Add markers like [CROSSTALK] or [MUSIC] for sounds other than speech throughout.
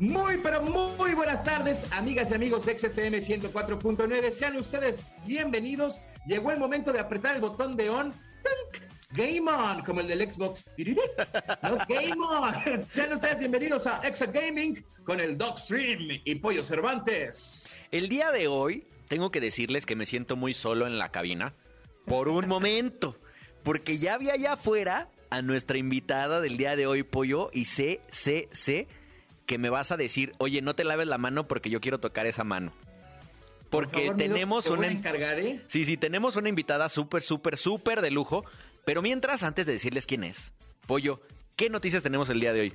Muy, pero muy buenas tardes, amigas y amigos XFM 104.9. Sean ustedes bienvenidos. Llegó el momento de apretar el botón de on. ¡Tink! Game on, como el del Xbox. No, game on. [LAUGHS] Sean ustedes bienvenidos a Exa Gaming con el Dog Stream y Pollo Cervantes. El día de hoy tengo que decirles que me siento muy solo en la cabina por un momento, porque ya vi allá afuera a nuestra invitada del día de hoy, Pollo, y sé, sé, sé que me vas a decir, oye, no te laves la mano porque yo quiero tocar esa mano. Por Porque favor, tenemos una... encargar, ¿eh? Sí, sí, tenemos una invitada súper, súper, súper de lujo. Pero mientras, antes de decirles quién es, Pollo, ¿qué noticias tenemos el día de hoy?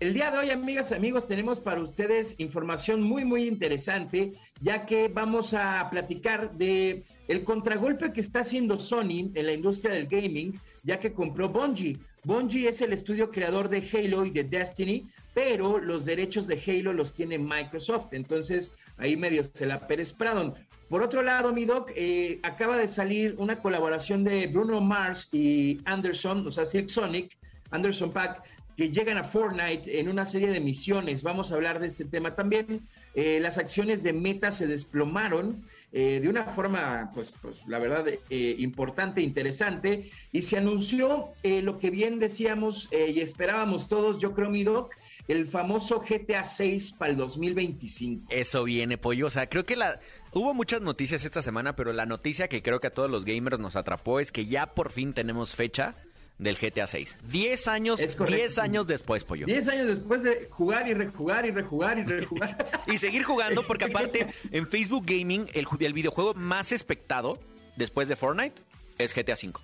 El día de hoy, amigas y amigos, tenemos para ustedes información muy, muy interesante, ya que vamos a platicar de el contragolpe que está haciendo Sony en la industria del gaming, ya que compró Bungie. Bungie es el estudio creador de Halo y de Destiny, pero los derechos de Halo los tiene Microsoft, entonces ahí medio se la Pérez Pradon. Por otro lado, mi doc, eh, acaba de salir una colaboración de Bruno Mars y Anderson, o sea, Silk Sonic, Anderson Pack, que llegan a Fortnite en una serie de misiones. Vamos a hablar de este tema también. Eh, las acciones de Meta se desplomaron eh, de una forma, pues, pues la verdad, eh, importante, interesante, y se anunció eh, lo que bien decíamos eh, y esperábamos todos, yo creo, mi doc, el famoso GTA 6 para el 2025. Eso viene, Pollo. O sea, creo que la... Hubo muchas noticias esta semana, pero la noticia que creo que a todos los gamers nos atrapó es que ya por fin tenemos fecha del GTA 6. 10 años, Es correcto. 10 años después, Pollo. Diez años después de jugar y rejugar y rejugar y rejugar. [LAUGHS] Y seguir jugando porque aparte en Facebook Gaming el, el videojuego más expectado después de Fortnite es GTA 5.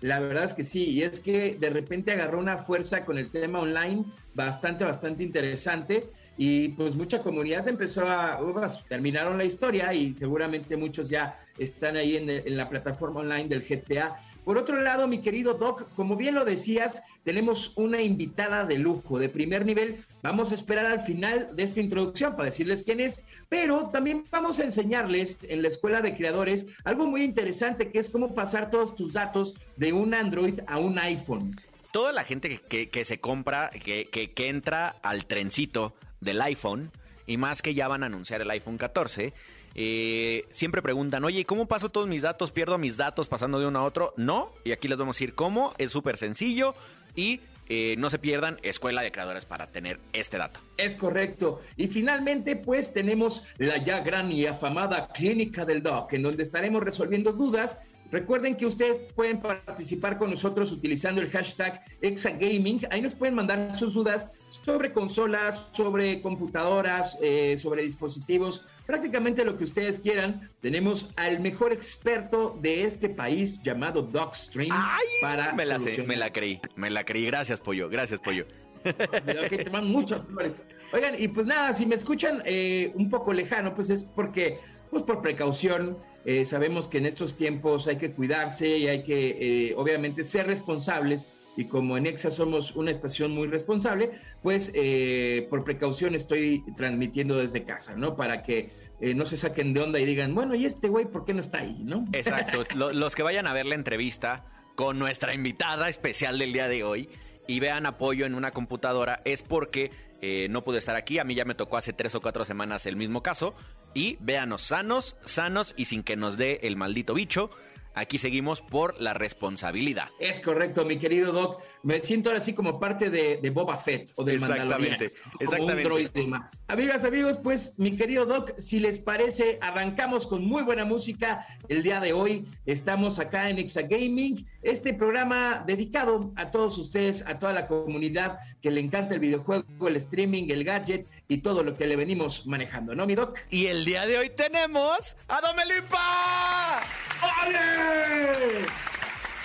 La verdad es que sí, y es que de repente agarró una fuerza con el tema online bastante, bastante interesante. Y pues mucha comunidad empezó a, uf, terminaron la historia y seguramente muchos ya están ahí en, en la plataforma online del GTA. Por otro lado, mi querido Doc, como bien lo decías, tenemos una invitada de lujo, de primer nivel. Vamos a esperar al final de esta introducción para decirles quién es, pero también vamos a enseñarles en la Escuela de Creadores algo muy interesante que es cómo pasar todos tus datos de un Android a un iPhone. Toda la gente que, se compra, que- que entra al trencito del iPhone, y más que ya van a anunciar el iPhone 14, eh, siempre preguntan, oye, ¿cómo paso todos mis datos? ¿Pierdo mis datos pasando de uno a otro? No, y aquí les vamos a decir cómo, es súper sencillo y eh, no se pierdan Escuela de Creadores para tener este dato. Es correcto. Y finalmente, pues tenemos la ya gran y afamada Clínica del Doc, en donde estaremos resolviendo dudas. Recuerden que ustedes pueden participar con nosotros utilizando el hashtag Exagaming. Ahí nos pueden mandar sus dudas sobre consolas, sobre computadoras, eh, sobre dispositivos, prácticamente lo que ustedes quieran. Tenemos al mejor experto de este país llamado DocStream para me la sé, me la creí, me la creí. Gracias, Pollo, gracias, Pollo. Que te van muchas flores. Oigan, y pues nada, si me escuchan eh, un poco lejano, pues es porque, pues por precaución, eh, sabemos que en estos tiempos hay que cuidarse y hay que, eh, obviamente, ser responsables. Y como en EXA somos una estación muy responsable, pues eh, por precaución estoy transmitiendo desde casa, ¿no? Para que eh, no se saquen de onda y digan, bueno, ¿y este güey por qué no está ahí, no? Exacto, [LAUGHS] lo- los que vayan a ver la entrevista con nuestra invitada especial del día de hoy y vean apoyo en una computadora es porque eh, no pude estar aquí, a mí ya me tocó hace tres o cuatro semanas el mismo caso y véanos sanos, sanos y sin que nos dé el maldito bicho. Aquí seguimos por la responsabilidad. Es correcto, mi querido Doc. Me siento ahora así como parte de, de Boba Fett o del Exactamente. Como exactamente. un droide más. Amigas, amigos, pues mi querido Doc, si les parece, arrancamos con muy buena música. El día de hoy estamos acá en Exa Gaming, este programa dedicado a todos ustedes, a toda la comunidad que le encanta el videojuego, el streaming, el gadget y todo lo que le venimos manejando, ¿no, mi Doc? Y el día de hoy tenemos a Domelipa. ¡Ole!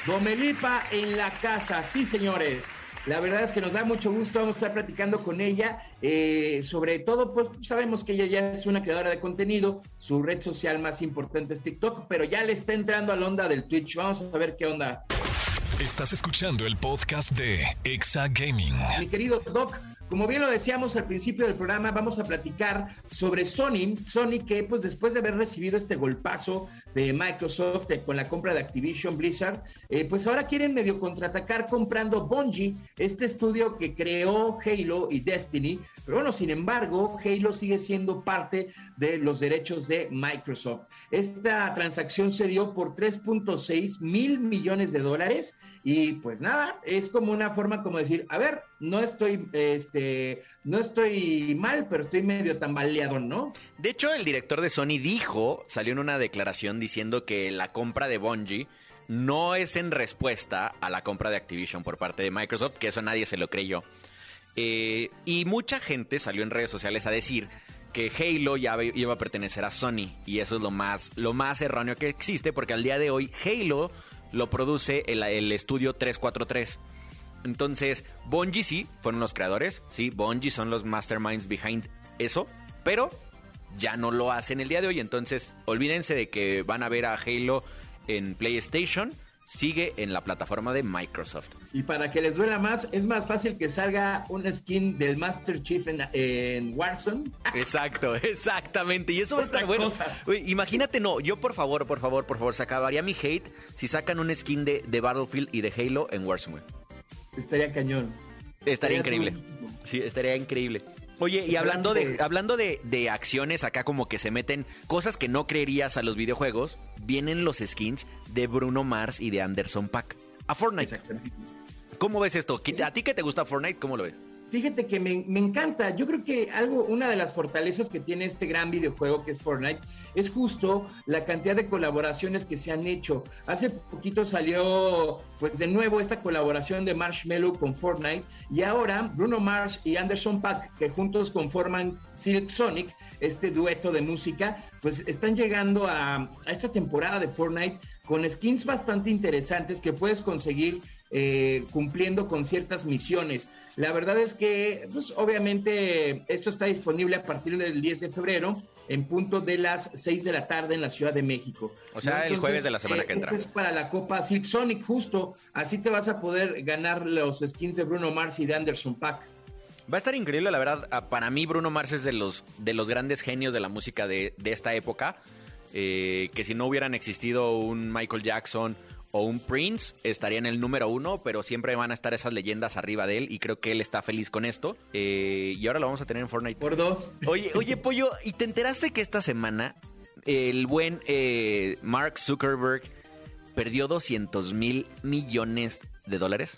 Domelipa en la casa, sí señores. La verdad es que nos da mucho gusto, vamos a estar platicando con ella. Eh, sobre todo, pues sabemos que ella ya es una creadora de contenido, su red social más importante es TikTok, pero ya le está entrando a la onda del Twitch. Vamos a ver qué onda. Estás escuchando el podcast de Exa Gaming. Mi querido Doc, como bien lo decíamos al principio del programa, vamos a platicar sobre Sony. Sony que pues después de haber recibido este golpazo de Microsoft eh, con la compra de Activision Blizzard, eh, pues ahora quieren medio contraatacar comprando Bungie, este estudio que creó Halo y Destiny. Pero bueno, sin embargo, Halo sigue siendo parte de los derechos de Microsoft. Esta transacción se dio por 3.6 mil millones de dólares y pues nada, es como una forma como decir, a ver, no estoy, este, no estoy mal, pero estoy medio tambaleado, ¿no? De hecho, el director de Sony dijo, salió en una declaración diciendo que la compra de Bungie no es en respuesta a la compra de Activision por parte de Microsoft, que eso nadie se lo creyó. Eh, y mucha gente salió en redes sociales a decir que Halo ya iba a pertenecer a Sony y eso es lo más, lo más erróneo que existe porque al día de hoy Halo lo produce el, estudio 343. Entonces, Bungie sí, fueron los creadores, sí, Bungie son los masterminds behind eso, pero ya no lo hacen el día de hoy, entonces olvídense de que van a ver a Halo en PlayStation, sigue en la plataforma de Microsoft. Y para que les duela más, es más fácil que salga una skin del Master Chief en, Warzone. Exacto, [LAUGHS] exactamente. Y eso va a estar bueno. imagínate, no, yo por favor, por favor, por favor, se acabaría mi hate si sacan un skin de, de Battlefield y de Halo en Warzone. Estaría cañón. Estaría, increíble. Sí, estaría increíble. Oye, y hablando de, hablando de, de, acciones acá como que se meten cosas que no creerías a los videojuegos, vienen los skins de Bruno Mars y de Anderson Pack a Fortnite. ¿Cómo ves esto? ¿A ti que te gusta Fortnite? ¿Cómo lo ves? Fíjate que me, encanta. Yo creo que algo, una de las fortalezas que tiene este gran videojuego que es Fortnite es justo la cantidad de colaboraciones que se han hecho. Hace poquito salió, pues de nuevo, esta colaboración de Marshmello con Fortnite y ahora Bruno Mars y Anderson Pack, que juntos conforman Silk Sonic, este dueto de música, pues están llegando a esta temporada de Fortnite con skins bastante interesantes que puedes conseguir eh, cumpliendo con ciertas misiones. La verdad es que, pues obviamente, esto está disponible a partir del 10 de febrero en punto de las 6 de la tarde en la Ciudad de México. O sea, el jueves de la semana que entra. Es para la Copa Silk Sonic, justo. Así te vas a poder ganar los skins de Bruno Mars y de Anderson Pack. Va a estar increíble, la verdad. Ah, para mí, Bruno Mars es de los, de los grandes genios de la música de, de esta época. Eh, que si no hubieran existido un Michael Jackson o un Prince estaría en el número uno, pero siempre van a estar esas leyendas arriba de él y creo que él está feliz con esto. Eh, y ahora lo vamos a tener en Fortnite. Por dos. Oye, oye, Pollo, ¿y te enteraste que esta semana el buen eh, Mark Zuckerberg perdió 200 mil millones de dólares?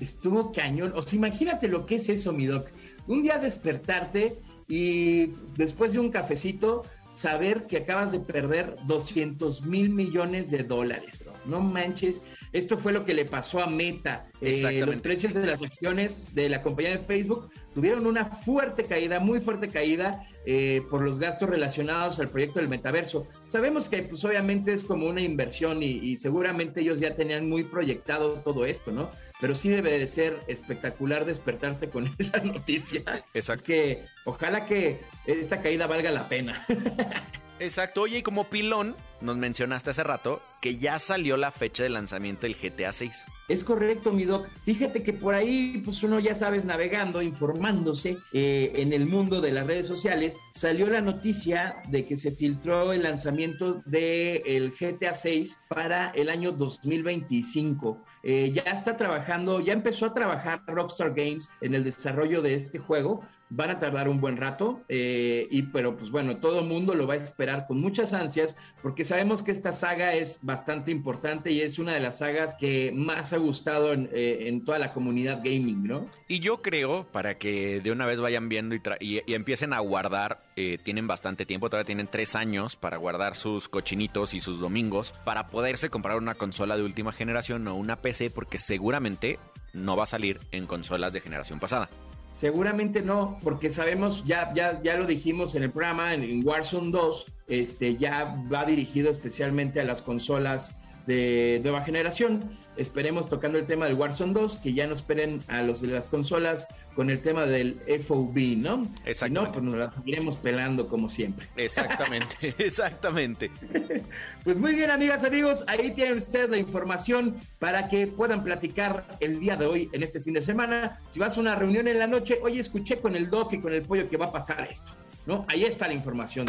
Estuvo cañón. O sea, imagínate lo que es eso, mi doc. Un día despertarte y después de un cafecito saber que acabas de perder 200 mil millones de dólares, bro. No manches. Esto fue lo que le pasó a Meta. Eh, los precios de las acciones de la compañía de Facebook tuvieron una fuerte caída, muy fuerte caída eh, por los gastos relacionados al proyecto del metaverso. Sabemos que pues obviamente es como una inversión y, y seguramente ellos ya tenían muy proyectado todo esto, ¿no? Pero sí debe de ser espectacular despertarte con [LAUGHS] esa noticia. Exacto. Es que ojalá que esta caída valga la pena. [LAUGHS] Exacto. Oye, y como pilón, nos mencionaste hace rato que ya salió la fecha de lanzamiento del GTA 6. Es correcto, mi doc. Fíjate que por ahí, pues uno ya sabes, navegando, informándose eh, en el mundo de las redes sociales, salió la noticia de que se filtró el lanzamiento del GTA 6 para el año 2025. Eh, ya está trabajando, ya empezó a trabajar Rockstar Games en el desarrollo de este juego van a tardar un buen rato, eh, y, pero pues bueno, todo el mundo lo va a esperar con muchas ansias, porque sabemos que esta saga es bastante importante y es una de las sagas que más ha gustado en, eh, toda la comunidad gaming, ¿no? Y yo creo, para que de una vez vayan viendo y, empiecen a guardar, eh, tienen bastante tiempo, todavía tienen tres años para guardar sus cochinitos y sus domingos, para poderse comprar una consola de última generación o una PC, porque seguramente no va a salir en consolas de generación pasada. Seguramente no, porque sabemos, ya, ya, ya lo dijimos en el programa, en, Warzone 2, este, ya va dirigido especialmente a las consolas de nueva generación. Esperemos tocando el tema del Warzone 2, que ya no esperen a los de las consolas con el tema del FOV, ¿no? Si no, pues nos la seguiremos pelando como siempre. Exactamente, [LAUGHS] exactamente. [LAUGHS] Pues muy bien, amigas, amigos, ahí tienen ustedes la información para que puedan platicar el día de hoy, en este fin de semana. Si vas a una reunión en la noche, oye, escuché con el Doc y con el pollo que va a pasar esto, ¿no? Ahí está la información.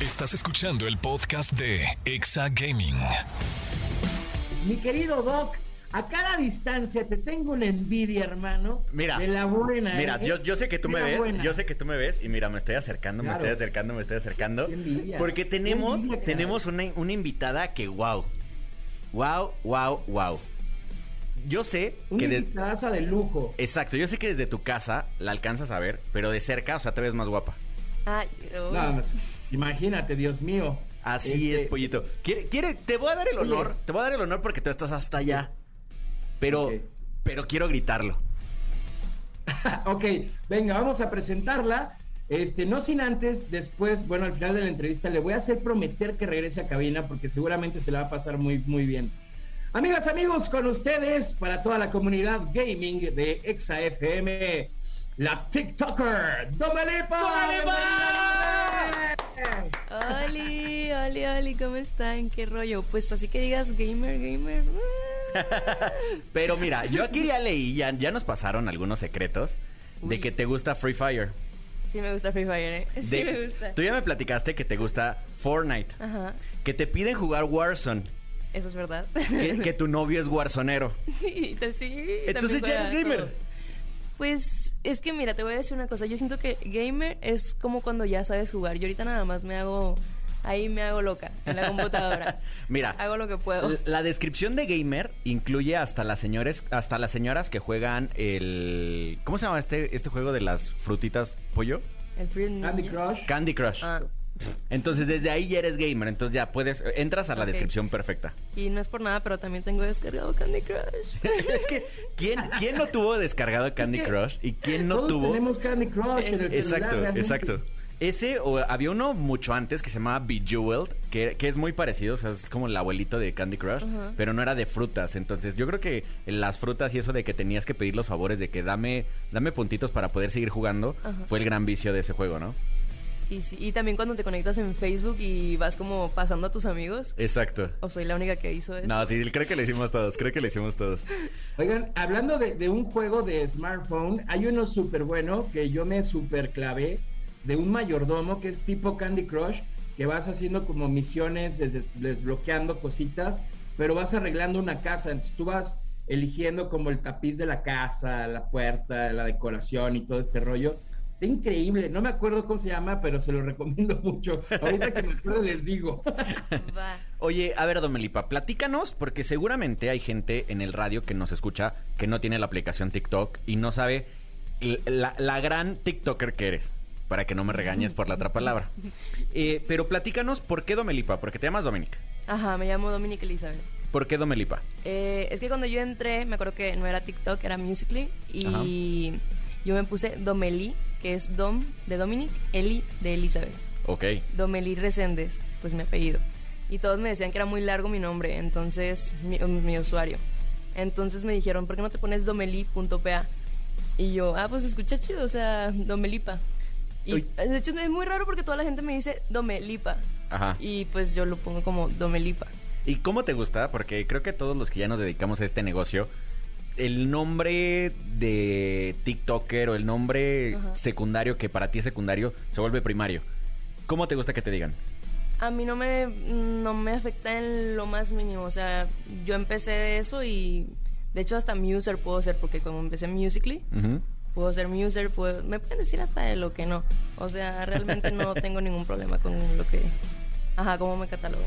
Estás escuchando el podcast de Exa Gaming. Mi querido Doc, a cada distancia te tengo una envidia, hermano. Mira, de la buena. Mira, ¿eh? yo, yo sé que tú De me ves, buena. yo sé que tú me ves y mira, me estoy acercando, me estoy acercando, me estoy acercando. Qué envidia. Porque Qué tenemos, envidia, tenemos una, una invitada que wow. Wow, wow, wow. Yo sé Una que de- invitadaza de lujo. Exacto, yo sé que desde tu casa la alcanzas a ver, pero de cerca, o sea, te ves más guapa. Ay. No, no, imagínate, Dios mío. Así Este, es, pollito. ¿Quiere, quiere, te voy a dar el honor, te voy a dar el honor porque tú estás hasta allá. Pero, pero quiero gritarlo. [LAUGHS] ok, venga, vamos a presentarla. Este, no sin antes, después, bueno, al final de la entrevista le voy a hacer prometer que regrese a cabina porque seguramente se la va a pasar muy, muy bien. Amigas, amigos, con ustedes, para toda la comunidad gaming de Exa FM, la TikToker, Domelipa. Oli, oli, oli, ¿cómo están? ¿Qué rollo? Pues así que digas gamer, gamer. [LAUGHS] Pero mira, yo aquí ya leí, ya, ya nos pasaron algunos secretos de que te gusta Free Fire. Sí me gusta Free Fire, ¿eh? Sí De- me gusta. Tú ya me platicaste que te gusta Fortnite, Ajá, que te piden jugar Warzone, eso es verdad. que, que tu novio es [LAUGHS] Warzonero. sí, sí, Entonces ya eres gamer. todo. Pues es que mira, te voy a decir una cosa. Yo siento que gamer es como cuando ya sabes jugar. Yo ahorita nada más me hago. Ahí me hago loca en la computadora. [LAUGHS] Mira, Hago lo que puedo. la descripción de gamer incluye hasta las señores, hasta las señoras que juegan el ¿cómo se llama este este juego de las frutitas pollo? El Free Candy. Crush. Candy Crush. Ah, Entonces desde ahí ya eres gamer, entonces ya puedes entras a la descripción perfecta. y no es por nada, pero también tengo descargado Candy Crush. [LAUGHS] es que ¿quién quién no tuvo descargado Candy Crush y quién no Todos tuvo tenemos Candy Crush en el Exacto, exacto. Ese, o había uno mucho antes que se llamaba Bejeweled, que, que es muy parecido, o sea, es como el abuelito de Candy Crush, pero no era de frutas. Entonces, yo creo que las frutas y eso de que tenías que pedir los favores de que dame, dame puntitos para poder seguir jugando, fue el gran vicio de ese juego, ¿no? Y, sí- y también cuando te conectas en Facebook y vas como pasando a tus amigos. Exacto. ¿O soy la única que hizo eso? No, sí, creo que lo hicimos todos, creo que lo hicimos todos. Oigan, hablando de, de un juego de smartphone, hay uno súper bueno que yo me súper clavé de un mayordomo que es tipo Candy Crush, que vas haciendo como misiones, des- desbloqueando cositas, pero vas arreglando una casa. Entonces tú vas eligiendo como el tapiz de la casa, la puerta, la decoración y todo este rollo. Está increíble, no me acuerdo cómo se llama, pero se lo recomiendo [LAUGHS] mucho. Ahorita que me acuerdo les digo. Va. Oye, a ver, Domelipa, platícanos, porque seguramente hay gente en el radio que nos escucha que no tiene la aplicación TikTok y no sabe la, la gran TikToker que eres. Para que no me regañes por la otra palabra. [LAUGHS] Eh, pero platícanos, ¿por qué Domelipa? Porque te llamas Dominic. Ajá, me llamo Dominic Elizabeth. ¿Por qué Domelipa? Eh, es que cuando yo entré, me acuerdo que no era TikTok, era Musically. Y yo me puse Domeli, que es Dom de Dominic, Eli de Elizabeth. Ok. Domeli Reséndez, pues mi apellido. Y todos me decían que era muy largo mi nombre, entonces, mi, mi usuario. Entonces me dijeron, ¿por qué no te pones domeli.pa? Y yo, ah, pues escucha chido, o sea, Domelipa. Y Uy. de hecho es muy raro porque toda la gente me dice Domelipa. Ajá. Y pues yo lo pongo como Domelipa. ¿Y cómo te gusta? Porque creo que todos los que ya nos dedicamos a este negocio, el nombre de TikToker o el nombre Ajá. secundario que para ti es secundario se vuelve primario. ¿Cómo te gusta que te digan? A mí no me, no me afecta en lo más mínimo. O sea, yo empecé de eso y de hecho hasta Muser puedo ser porque como empecé Musically, Ujú. puedo ser Muser, puedo, me pueden decir hasta de lo que no. O sea, realmente no [LAUGHS] tengo ningún problema con lo que... Ajá, cómo me catalogan.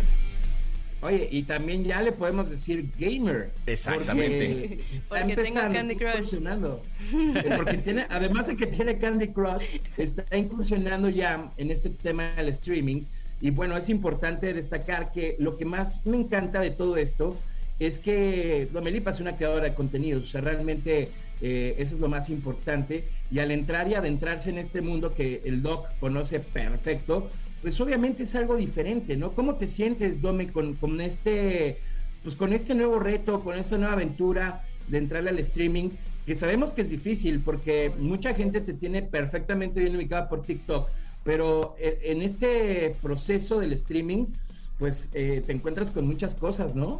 Oye, y también ya le podemos decir gamer. Exactamente. Porque, [LAUGHS] está Porque tengo empezando, Candy Crush. incursionando. Eh, Porque tiene, además de que tiene Candy Crush, está incursionando ya en este tema del streaming. Y bueno, es importante destacar que lo que más me encanta de todo esto es que Domelipa es una creadora de contenidos, o sea, realmente eh, eso es lo más importante. Y al entrar y adentrarse en este mundo que el Doc conoce perfecto, pues obviamente es algo diferente, ¿no? ¿Cómo te sientes, Dome, con, este pues con este nuevo reto, con esta nueva aventura de entrarle al streaming, que sabemos que es difícil porque mucha gente te tiene perfectamente bien ubicada por TikTok, pero eh, en este proceso del streaming, pues eh, te encuentras con muchas cosas, ¿no?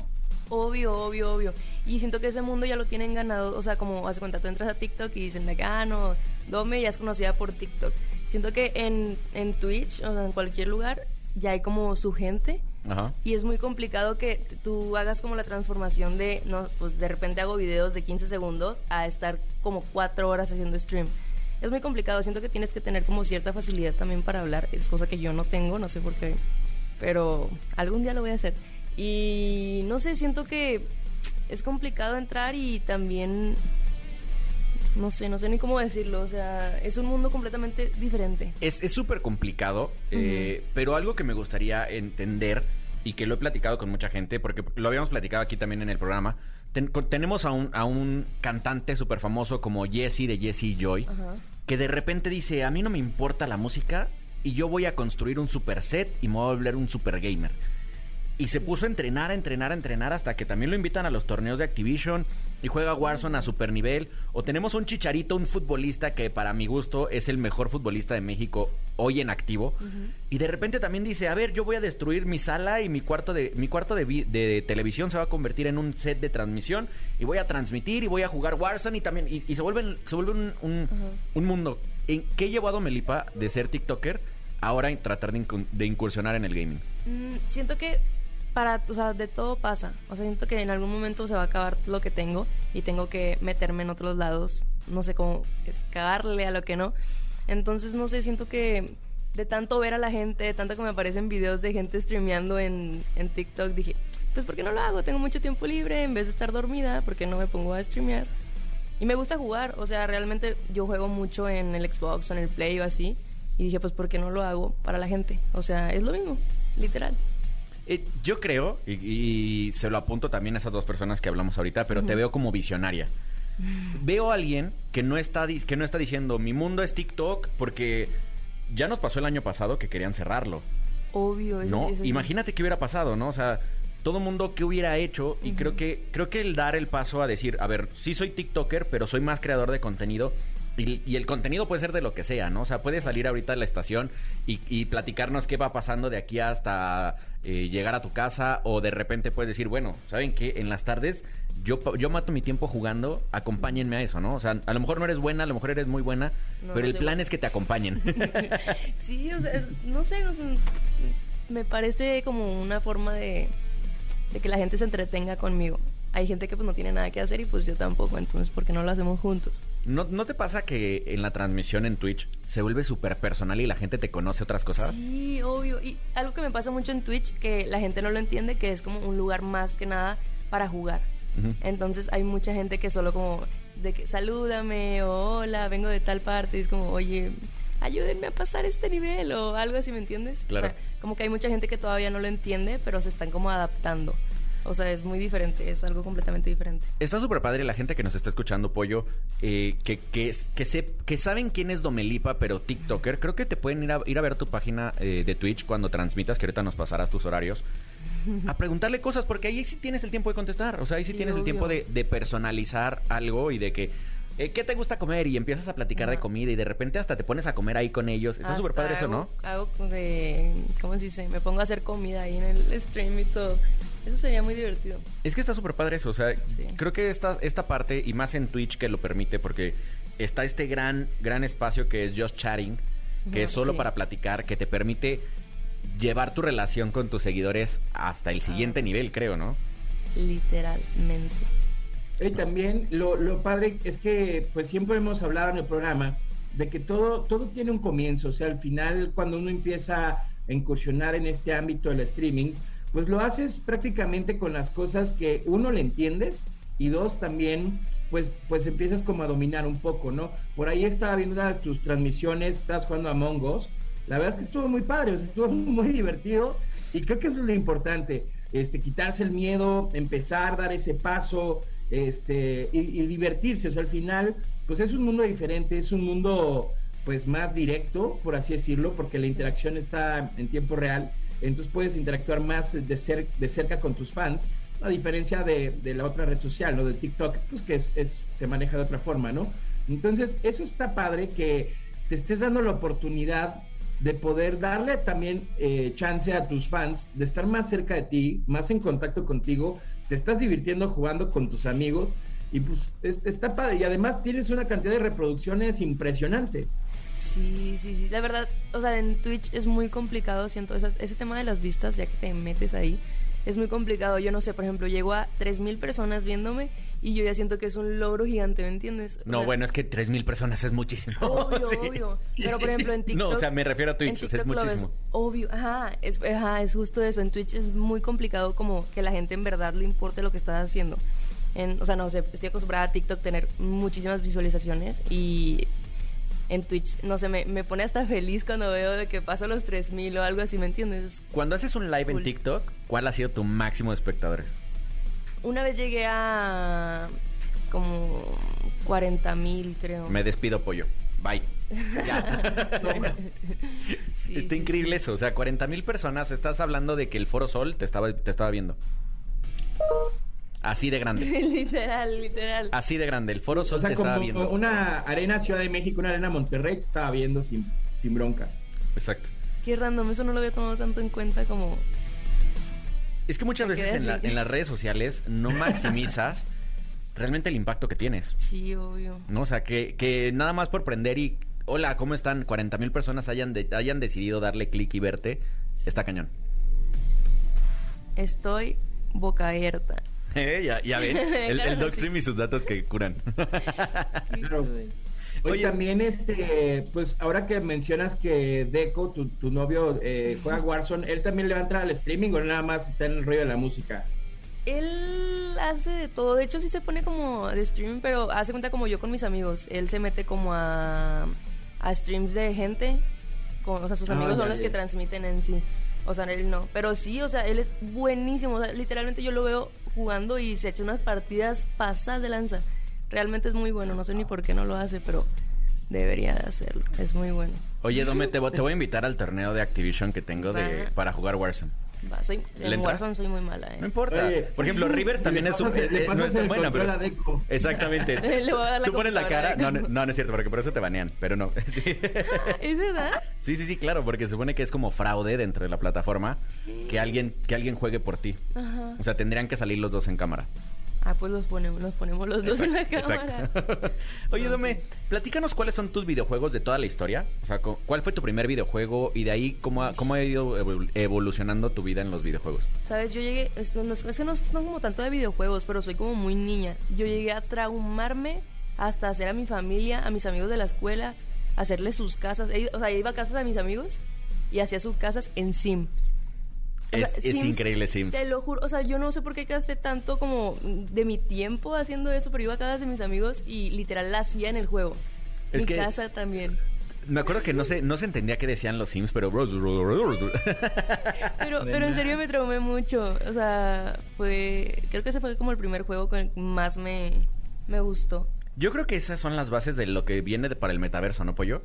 Obvio, obvio, obvio. Y siento que ese mundo ya lo tienen ganado. O sea, como hace cuenta, tú entras a TikTok y dicen ah, no, Dome ya es conocida por TikTok. Siento que en, en Twitch o en cualquier lugar ya hay como su gente. Ajá. Y es muy complicado que tú hagas como la transformación de, no, pues de repente hago videos de 15 segundos a estar como 4 horas haciendo stream. Es muy complicado, siento que tienes que tener como cierta facilidad también para hablar, es cosa que yo no tengo, no sé por qué, pero algún día lo voy a hacer. Y no sé, siento que es complicado entrar y también no sé, no sé ni cómo decirlo, o sea, es un mundo completamente diferente. Es es súper complicado, eh, pero algo que me gustaría entender y que lo he platicado con mucha gente, porque lo habíamos platicado aquí también en el programa, ten- con- tenemos a un, a un cantante súper famoso como Jesse de Jesse Joy, que de repente dice, a mí no me importa la música y yo voy a construir un super set y me voy a volver un super gamer. Y se puso a entrenar, a entrenar, a entrenar hasta que también lo invitan a los torneos de Activision y juega Warzone a super nivel. O tenemos un chicharito, un futbolista que para mi gusto es el mejor futbolista de México hoy en activo. Y de repente también dice, a ver, yo voy a destruir mi sala y mi cuarto de mi cuarto de, de televisión se va a convertir en un set de transmisión y voy a transmitir y voy a jugar Warzone y también y, y se vuelve se vuelve un, un- un mundo. ¿En qué llevó a Domelipa de ser TikToker ahora en tratar de incursionar en el gaming? Mm, siento que para, o sea, de todo pasa. O sea, siento que en algún momento se va a acabar lo que tengo y tengo que meterme en otros lados. No sé cómo escalarle a lo que no. Entonces, no sé, siento que de tanto ver a la gente, de tanto que me aparecen videos de gente streameando en, en TikTok, dije, pues ¿por qué no lo hago? Tengo mucho tiempo libre, en vez de estar dormida, ¿por qué no me pongo a streamear? Y me gusta jugar, o sea, realmente yo juego mucho en el Xbox o en el Play o así. Y dije, pues ¿por qué no lo hago para la gente? O sea, es lo mismo, literal. Eh, yo creo, y, y se lo apunto también a esas dos personas que hablamos ahorita, pero te veo como visionaria. [LAUGHS] Veo a alguien que no, está, que no está diciendo, mi mundo es TikTok, porque ya nos pasó el año pasado que querían cerrarlo. Obvio, eso, ¿no? eso- Imagínate qué hubiera pasado, ¿no? O sea, todo mundo qué hubiera hecho y creo que creo que el dar el paso a decir, a ver, sí soy TikToker, pero soy más creador de contenido y, y el contenido puede ser de lo que sea, ¿no? O sea, puede salir ahorita de la estación y, y platicarnos qué va pasando de aquí hasta eh, llegar a tu casa o de repente puedes decir, bueno, ¿saben qué? En las tardes yo, yo mato mi tiempo jugando, acompáñenme a eso, ¿no? O sea, a lo mejor no eres buena, a lo mejor eres muy buena, No, pero no el plan buena. es que te acompañen. [LAUGHS] Sí, o sea, no sé, mm, me parece como una forma de, de que la gente se entretenga conmigo. Hay gente que pues no tiene nada que hacer y pues yo tampoco, entonces ¿por qué no lo hacemos juntos? ¿No, ¿No te pasa que en la transmisión en Twitch se vuelve súper personal y la gente te conoce otras cosas? Sí, obvio. Y algo que me pasa mucho en Twitch, que la gente no lo entiende, que es como un lugar más que nada para jugar. Entonces hay mucha gente que solo como de que salúdame o hola, vengo de tal parte, y es como, oye, ayúdenme a pasar este nivel o algo así, ¿me entiendes? Claro. O sea, como que hay mucha gente que todavía no lo entiende, pero se están como adaptando. O sea, es muy diferente, es algo completamente diferente. Está súper padre la gente que nos está escuchando, Pollo, eh, que, que, que, se, que saben quién es Domelipa, pero TikToker. Creo que te pueden ir a, ir a ver tu página eh, de Twitch cuando transmitas, que ahorita nos pasarás tus horarios, a preguntarle cosas, porque ahí sí tienes el tiempo de contestar. O sea, ahí sí, Sí, tienes el tiempo de, de personalizar algo y de que... eh, ¿Qué te gusta comer? Y empiezas a platicar de comida y de repente hasta te pones a comer ahí con ellos. Está súper padre eso, ¿no? hago- de, ¿cómo se dice? Me pongo a hacer comida ahí en el stream y todo. Eso sería muy divertido. Es que está súper padre eso, o sea, Sí. creo que esta, esta parte, y más en Twitch que lo permite, porque está este gran, gran espacio que es Just Chatting, que es solo sí. para platicar, que te permite llevar tu relación con tus seguidores hasta el siguiente Ah. nivel, creo, ¿no? Literalmente. Y también lo, lo padre es que pues siempre hemos hablado en el programa de que todo, todo tiene un comienzo, o sea, al final cuando uno empieza a incursionar en este ámbito del streaming, pues lo haces prácticamente con las cosas que uno le entiendes y dos también pues, pues empiezas como a dominar un poco, ¿no? Por ahí estaba viendo de tus transmisiones, estás jugando a Among Us, la verdad es que estuvo muy padre, o sea, estuvo [LAUGHS] muy divertido y creo que eso es lo importante, este, quitarse el miedo, empezar, dar ese paso, este, y, divertirse, o sea, al final, pues es un mundo diferente, es un mundo pues más directo, por así decirlo, porque la interacción está en tiempo real, entonces puedes interactuar más de, cer- de cerca con tus fans a diferencia de, de la otra red social, ¿no? De TikTok, pues que es, es, se maneja de otra forma, ¿no? Entonces, eso está padre que te estés dando la oportunidad de poder darle también eh, chance a tus fans de estar más cerca de ti, más en contacto contigo, te estás divirtiendo jugando con tus amigos y pues es- está padre y además tienes una cantidad de reproducciones impresionante. Sí, sí, sí. La verdad, o sea, en Twitch es muy complicado, siento, esa- ese tema de las vistas, ya que te metes ahí, es muy complicado. Yo no sé, por ejemplo, llego a 3.000 personas viéndome y yo ya siento que es un logro gigante, ¿me entiendes? O No, sea, bueno, es que 3.000 personas es muchísimo. Obvio, [LAUGHS] Sí. obvio. Pero por ejemplo en TikTok. [LAUGHS] No, o sea, me refiero a Twitch, o sea, es muchísimo. obvio, ajá es, ajá, es justo eso. En Twitch es muy complicado como que la gente en verdad le importe lo que estás haciendo. En, o sea, no sé, estoy acostumbrada a TikTok tener muchísimas visualizaciones y en Twitch, no sé, me, me pone hasta feliz cuando veo de que paso los 3000 o algo así, ¿me entiendes? Cuando haces un live en. TikTok, ¿cuál ha sido tu máximo de espectadores? Una vez llegué a como 40 mil, creo. Me despido, pollo. Bye. [LAUGHS] Ya. Sí, Está sí, increíble sí. eso. O sea, 40 mil personas. Estás hablando de que el Foro Sol te estaba, te estaba viendo. Así de grande. [LAUGHS] literal, literal. Así de grande. El Foro Sol o sea, te como estaba viendo. una arena Ciudad de México, una arena Monterrey, te estaba viendo sin, sin broncas. Exacto. Qué random, eso no lo había tomado tanto en cuenta como... Es que muchas veces en, la- así. en las redes sociales no [LAUGHS] maximizas realmente el impacto que tienes. Sí, obvio. ¿No? O sea, que, que nada más por prender y. Hola, ¿cómo están? 40 mil personas hayan, de- hayan decidido darle clic y verte. Está cañón. Estoy boca abierta. [LAUGHS] Eh, ya, ya ven. [LAUGHS] El, Claro el y sus datos que curan. [LAUGHS] Claro. Oye, Oye. también este, pues ahora que mencionas que Deco, tu, tu novio, eh, juega Warzone, ¿él también le va a entrar al streaming o nada más está en el rollo de la música? Él hace de todo. De hecho, sí se pone como de streaming, pero hace cuenta como yo con mis amigos. Él se mete como a, a streams de gente. Con, o sea, sus Ah, amigos son los que transmiten en sí. O sea, él no. Pero sí, o sea, él es buenísimo. O sea, literalmente yo lo veo jugando y se echa unas partidas pasadas de lanza. Realmente es muy bueno. No sé ni por qué no lo hace, pero debería de hacerlo. Es muy bueno. Oye, Dome, te, voy- te voy a invitar al torneo de Activision que tengo de, para jugar Warzone. Va, soy, ¿Le en? Warzone soy muy mala, ¿eh? No importa. Oye, Por ejemplo, Rivers le también es pasas súper. eh, no es tan buena, pero. Deco. [LAUGHS] Exactamente. [LAUGHS] Le voy a dar la Tú pones la cara. No, no, [LAUGHS] Deco. no, no es cierto, porque por eso te banean, pero no. Sí. ¿Es verdad? Sí, sí, sí, claro, porque se supone que es como fraude dentro de la plataforma que alguien, que alguien juegue por ti. Ajá. O sea, tendrían que salir los dos en cámara. Ah, pues los ponemos, los ponemos los dos en la cámara. Exacto. [LAUGHS] [LAUGHS] Oye, Dome, sí. platícanos cuáles son tus videojuegos de toda la historia. O sea, cu- ¿cuál fue tu primer videojuego y de ahí cómo ha, cómo ha ido evol- evolucionando tu vida en los videojuegos? Sabes, yo llegué, es, no, es que no no como tanto de videojuegos, pero soy como muy niña. Yo llegué a traumarme hasta hacer a mi familia, a mis amigos de la escuela, hacerles sus casas. O sea, iba a casas de mis amigos y hacía sus casas en Sims. O sea, Es, es Sims, increíble Sims. Te lo juro, o sea, yo no sé por qué gasté tanto como de mi tiempo haciendo eso, pero iba a casas de mis amigos y literal la hacía en el juego. Es mi que- casa también. Me acuerdo que no se, no se entendía qué decían los Sims, pero... Pero, pero en serio me traumé mucho. O sea, fue. Creo que ese fue como el primer juego que más me, me gustó. Yo creo que esas son las bases de lo que viene de- para el metaverso, ¿no, Pollo?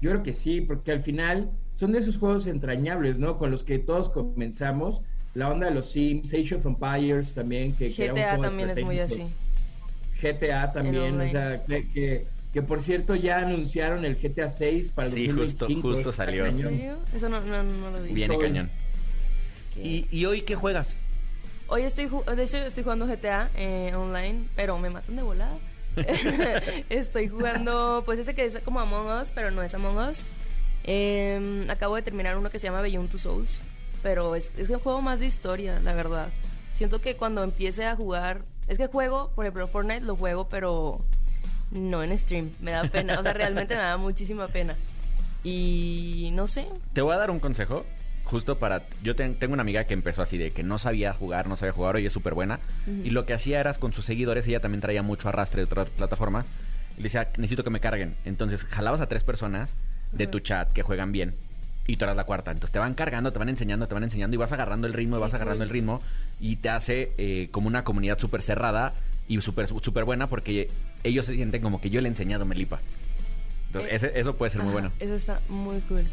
Yo creo que sí, porque al final son de esos juegos entrañables, ¿no? Con los que todos comenzamos. La onda de los Sims, Age of Empires también, que, que era un GTA juego también es muy así. GTA también, o sea, que, que, que por cierto ya anunciaron el GTA 6 para el Sí, justo- 2025. justo salió. ¿En cañón. serio? Eso no, no, no lo vi. Viene cañón. ¿Y, y hoy qué juegas? Hoy estoy, ju- de hecho, estoy jugando GTA eh, online, pero me matan de volada. [LAUGHS] estoy jugando, pues ese que es como Among Us, pero no es Among Us. Eh, acabo de terminar uno que se llama Beyond Two Souls, pero es, es un juego más de historia, la verdad. Siento que cuando empiece a jugar, es que juego, por ejemplo, Fortnite lo juego, pero no en stream, me da pena, o sea, realmente me da [LAUGHS] muchísima pena. Y no sé, Te voy a dar un consejo. Justo para... Yo ten- tengo una amiga que empezó así de que no sabía jugar, no sabía jugar, hoy es súper buena. Y lo que hacía era con sus seguidores, ella también traía mucho arrastre de otras plataformas. Y le decía, necesito que me carguen. Entonces jalabas a tres personas de tu chat que juegan bien. Y tú eras la cuarta. Entonces te van cargando, te van enseñando, te van enseñando y vas agarrando el ritmo y vas agarrando el ritmo. Y te hace eh, como una comunidad súper cerrada y súper súper buena porque ellos se sienten como que yo le he enseñado Melipa. Entonces, Eh, ese- eso puede ser muy bueno. Eso está muy cool.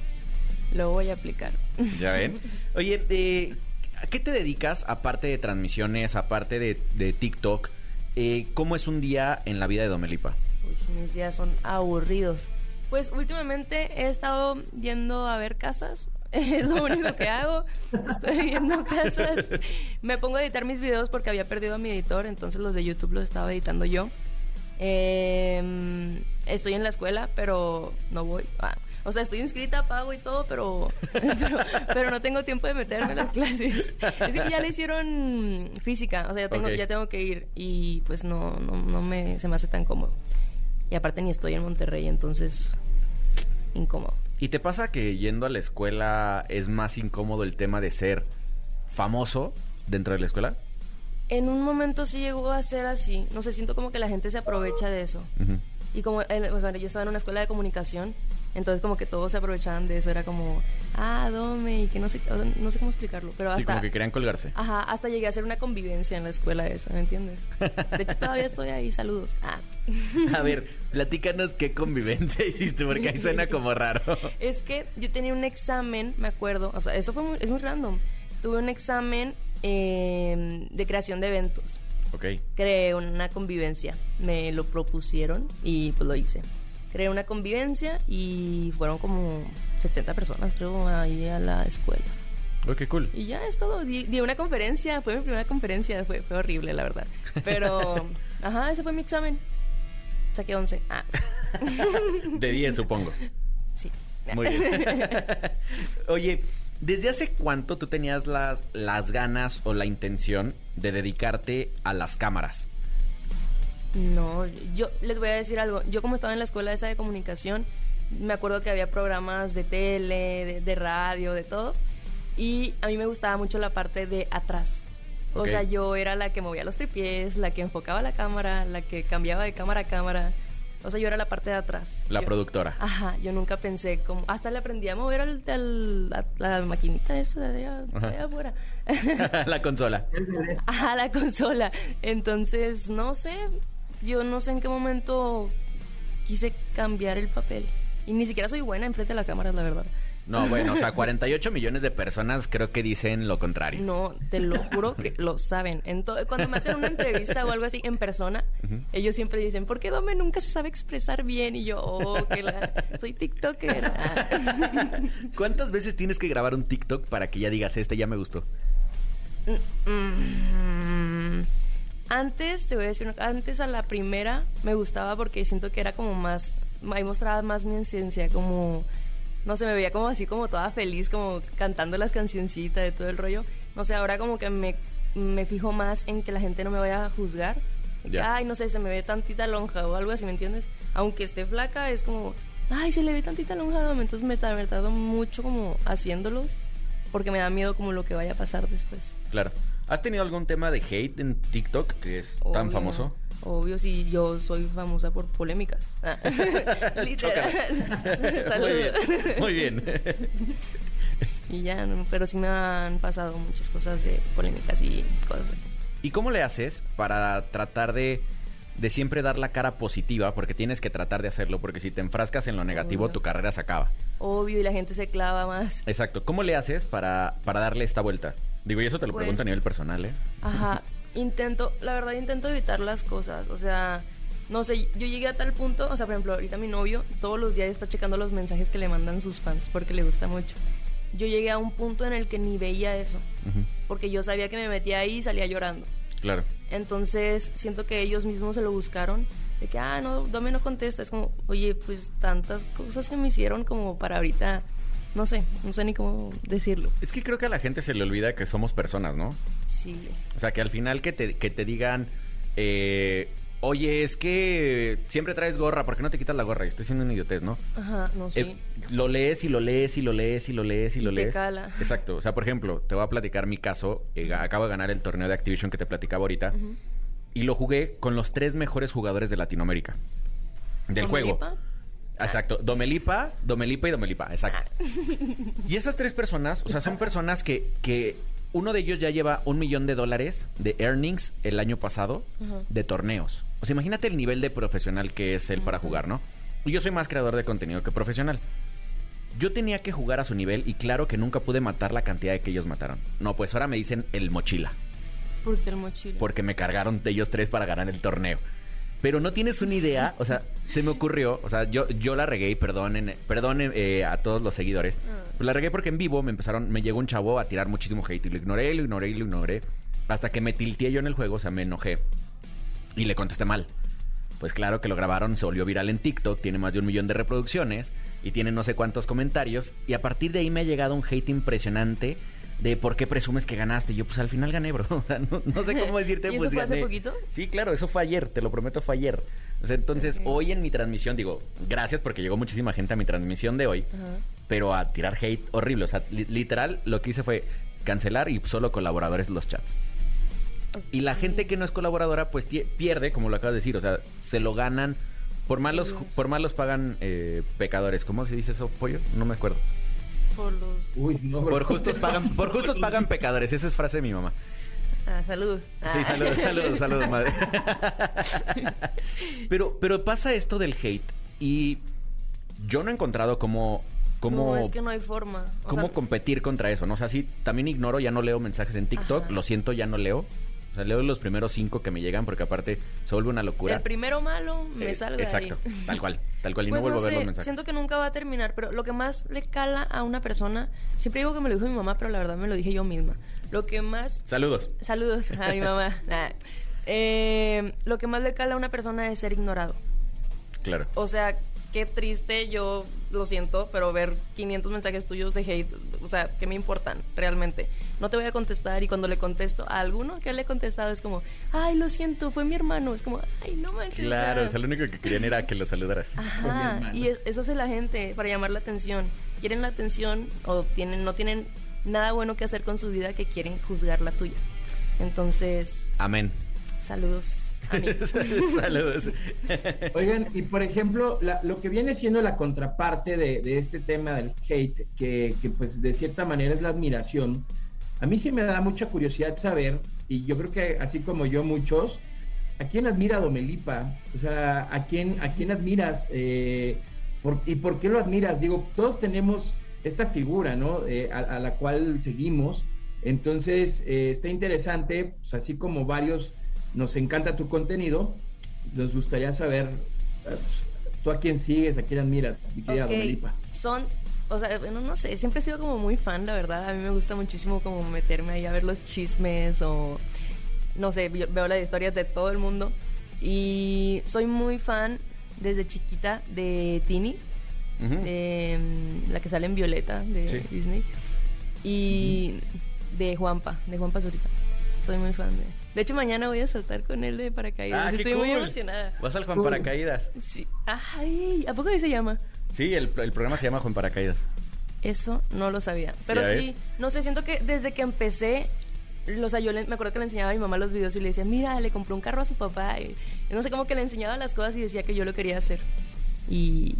Lo voy a aplicar. ¿Ya ven? [LAUGHS] Oye, eh, ¿A qué te dedicas aparte de transmisiones, aparte de, de TikTok? Eh, ¿Cómo es un día en la vida de Domelipa? Uy, mis días son aburridos. Pues últimamente he estado yendo a ver casas. [LAUGHS] Es lo único que hago. Estoy viendo casas. Me pongo a editar mis videos porque había perdido a mi editor, entonces los de YouTube los estaba editando yo. Eh, estoy en la escuela, pero no voy. Ah, o sea, estoy inscrita, pago y todo, pero, [LAUGHS] pero, pero no tengo tiempo de meterme en las clases. Es que ya le hicieron física, o sea, ya tengo, Ok. ya tengo que ir y pues no, no, no me, se me hace tan cómodo. Y aparte ni estoy en Monterrey, entonces incómodo. ¿Y te pasa que yendo a la escuela es más incómodo el tema de ser famoso dentro de la escuela? En un momento sí llegó a ser así. No sé, siento como que la gente se aprovecha de eso. Ujú. Y como o sea, yo estaba en una escuela de comunicación, entonces como que todos se aprovechaban de eso. Era como, ah, Dome, y que no sé, o sea, no sé cómo explicarlo. Pero Sí, hasta, como que querían colgarse. ajá, hasta llegué a hacer una convivencia en la escuela esa, ¿me entiendes? De hecho, todavía estoy ahí. Saludos. Ah. A ver, platícanos qué convivencia hiciste, porque ahí suena como raro. Es que yo tenía un examen, me acuerdo, o sea, eso fue muy, es muy random. Tuve un examen eh, de creación de eventos. Ok. Creé una convivencia. Me lo propusieron y pues lo hice. Creé una convivencia y fueron como 70 personas, creo, ahí a la escuela. Oh, qué cool. Y ya es todo. Di, di una conferencia, fue mi primera conferencia, fue, fue horrible, la verdad. Pero, [LAUGHS] ajá, ese fue mi examen. Saqué 11. Ah, De 10, supongo. sí. Muy bien. [LAUGHS] Oye, ¿desde hace cuánto tú tenías las, las ganas o la intención de dedicarte a las cámaras? No, yo les voy a decir algo. Yo como estaba en la escuela esa de comunicación, me acuerdo que había programas de tele, de, de radio, de todo. Y a mí me gustaba mucho la parte de atrás. O sea, yo era la que movía los tripiés, la que enfocaba la cámara, la que cambiaba de cámara a cámara. O sea, yo era la parte de atrás. La Yo- productora. Ajá, yo nunca pensé como... Hasta le aprendí a mover al- al- la, la maquinita esa de allá, de Ajá. allá afuera. [LAUGHS] la consola. [LAUGHS] a la consola. Entonces, no sé, yo no sé en qué momento quise cambiar el papel. Y ni siquiera soy buena enfrente de la cámara, la verdad. No, bueno, o sea, 48 millones de personas creo que dicen lo contrario. No, te lo juro que lo saben. Ento- cuando me hacen una entrevista o algo así en persona, ellos siempre dicen, ¿por qué Dome nunca se sabe expresar bien? Y yo, oh, que la... soy TikToker. [LAUGHS] ¿Cuántas veces tienes que grabar un TikTok para que ya digas, este ya me gustó? Mm, Antes, te voy a decir, una- antes a la primera me gustaba porque siento que era como más, ahí mostraba más mi esencia, como, no sé, me veía como así, como toda feliz, como cantando las cancioncitas de todo el rollo. No sé, ahora como que me, me fijo más en que la gente no me vaya a juzgar. Ya. Ay, no sé, se me ve tantita lonja o algo así, ¿me entiendes? Aunque esté flaca, es como, ay, se le ve tantita lonja, entonces me, me tardo mucho como haciéndolos porque me da miedo como lo que vaya a pasar después. Claro. ¿Has tenido algún tema de hate en TikTok que es tan famoso? Obvio, sí, yo soy famosa por polémicas. Ah, [LAUGHS] Literal. [LAUGHS] Muy Saludos. bien. Muy bien. y ya, no, pero sí me han pasado muchas cosas de polémicas y cosas así. ¿Y cómo le haces para tratar de, de siempre dar la cara positiva? Porque tienes que tratar de hacerlo, porque si te enfrascas en lo negativo, Obvio. tu carrera se acaba. Obvio, y la gente se clava más. Exacto. ¿Cómo le haces para, para darle esta vuelta? Digo, y eso te lo Pues- pregunto a nivel personal, ¿eh? Ajá, intento, la verdad intento evitar las cosas, o sea, no sé, yo llegué a tal punto, o sea, por ejemplo, ahorita mi novio todos los días está checando los mensajes que le mandan sus fans porque le gusta mucho. Yo llegué a un punto en el que ni veía eso, porque yo sabía que me metía ahí y salía llorando. Claro. Entonces, siento que ellos mismos se lo buscaron. De que, ah, no, Dome no contesta. Es como, oye, pues tantas cosas que me hicieron como para ahorita, no sé, no sé ni cómo decirlo. Es que creo que a la gente se le olvida que somos personas, ¿no? O sea, que al final que te, que te digan, eh, oye, es que siempre traes gorra, ¿por qué no te quitas la gorra? Y estoy siendo un idiotez, ¿no? Ajá, no, sí. Eh, lo lees y lo lees y lo lees y lo lees y, Y lo te lees. cala. Exacto. O sea, por ejemplo, te voy a platicar mi caso. Eh, acabo de ganar el torneo de Activision que te platicaba ahorita. Y lo jugué con los tres mejores jugadores de Latinoamérica. Del juego. ¿Domelipa? Exacto. Domelipa, Domelipa y Domelipa. Exacto. [LAUGHS] Y esas tres personas, o sea, son personas que, que uno de ellos ya lleva un millón de dólares de earnings el año pasado de torneos. O sea, imagínate el nivel de profesional que es él para jugar, ¿no? Y yo soy más creador de contenido que profesional. yo tenía que jugar a su nivel y claro que nunca pude matar la cantidad de que ellos mataron. No, pues ahora me dicen el mochila, Porque el mochila. porque me cargaron de ellos tres para ganar el torneo. Pero no tienes una idea, o sea, se me ocurrió, o sea, yo, yo la regué y perdonen, perdonen eh, a todos los seguidores. Pues la regué porque en vivo me empezaron, me llegó un chavo a tirar muchísimo hate y lo ignoré, lo ignoré y lo ignoré. Hasta que me tilteé yo en el juego, o sea, me enojé. Y le contesté mal. Pues claro que lo grabaron, se volvió viral en TikTok, tiene más de un millón de reproducciones y tiene no sé cuántos comentarios. Y a partir de ahí me ha llegado un hate impresionante de por qué presumes que ganaste. Yo, pues al final gané, bro. [LAUGHS] O sea, no, no sé cómo decirte, [LAUGHS] ¿Y eso pues fue hace poquito? Sí, claro, eso fue ayer, te lo prometo, fue ayer. O sea, entonces, hoy en mi transmisión, digo, gracias porque llegó muchísima gente a mi transmisión de hoy, pero a tirar hate horrible. O sea, li- literal, lo que hice fue cancelar y solo colaboradores los chats. Y la gente que no es colaboradora, pues pierde, como lo acabas de decir, o sea, se lo ganan. Por malos, Ellos. por malos pagan eh, pecadores. ¿Cómo se dice eso, pollo? No me acuerdo. Por los... Uy, no, Por justos pagan, por justos pagan pecadores. Esa es frase de mi mamá. Ah, salud. Sí, Ah. saludos, [LAUGHS] saludos, saludos, madre. pero, pero pasa esto del hate y yo no he encontrado cómo, cómo, No, es que no hay forma. O cómo sea, competir contra eso, ¿no? O sea, sí, también ignoro, ya no leo mensajes en TikTok, Ajá. lo siento, ya no leo. O sea, leo los primeros cinco que me llegan porque aparte se vuelve una locura. el primero malo me Eh, salga Exacto, ahí. tal cual, tal cual. Y Pues no vuelvo a ver sé, los mensajes. Siento que nunca va a terminar, pero lo que más le cala a una persona, siempre digo que me lo dijo mi mamá, pero la verdad me lo dije yo misma. Lo que más Saludos. Saludos a mi mamá. [LAUGHS] Nah. Eh, lo que más le cala a una persona es ser ignorado. Claro. O sea, qué triste, yo lo siento, pero ver 500 mensajes tuyos de hate, o sea, ¿qué me importan realmente? No te voy a contestar y cuando le contesto a alguno que le he contestado es como, ay, lo siento, fue mi hermano. Es como, ay, no manches. o Claro, sea, o sea, lo único que querían era que lo saludaras. Ajá, y es- eso hace la gente para llamar la atención. Quieren la atención o tienen, no tienen nada bueno que hacer con su vida que quieren juzgar la tuya. Entonces, Amén. saludos. [LAUGHS] Saludos. Oigan, y por ejemplo, la- lo que viene siendo la contraparte de, de este tema del hate, que, que, pues de cierta manera es la admiración, a mí sí me da mucha curiosidad saber, y yo creo que así como yo muchos, ¿a quién admira Domelipa? O sea, ¿a quién, a quién admiras? Eh, por- ¿Y por qué lo admiras? Digo, todos tenemos esta figura, ¿no? Eh, a, a la cual seguimos. Entonces, eh, está interesante, pues, así como varios nos encanta tu contenido, nos gustaría saber, eh, pues, tú a quién sigues, a quién admiras, mi querida. Son, o sea, bueno, no sé, siempre he sido como muy fan, la verdad. A mí me gusta muchísimo como meterme ahí a ver los chismes o, no sé, veo las historias de todo el mundo. Y soy muy fan desde chiquita de Tini, de mm, la que sale en Violeta de Sí. Disney. Y de Juanpa, de Juanpa Zurita. Soy muy fan de... De hecho, mañana voy a saltar con él de paracaídas. Ah, qué Estoy muy cool. emocionada. Vas al Juan Cool. Paracaídas. Sí. Ay, ¿a poco ahí se llama? Sí, el, el programa se llama Juan Paracaídas. Eso no lo sabía. Pero ¿Ya sí, ves? no sé, siento que desde que empecé, o sea, yo le- me acuerdo que le enseñaba a mi mamá los videos y le decía, mira, le compró un carro a su papá. Y, y no sé, como que le enseñaba las cosas y decía que yo lo quería hacer. Y,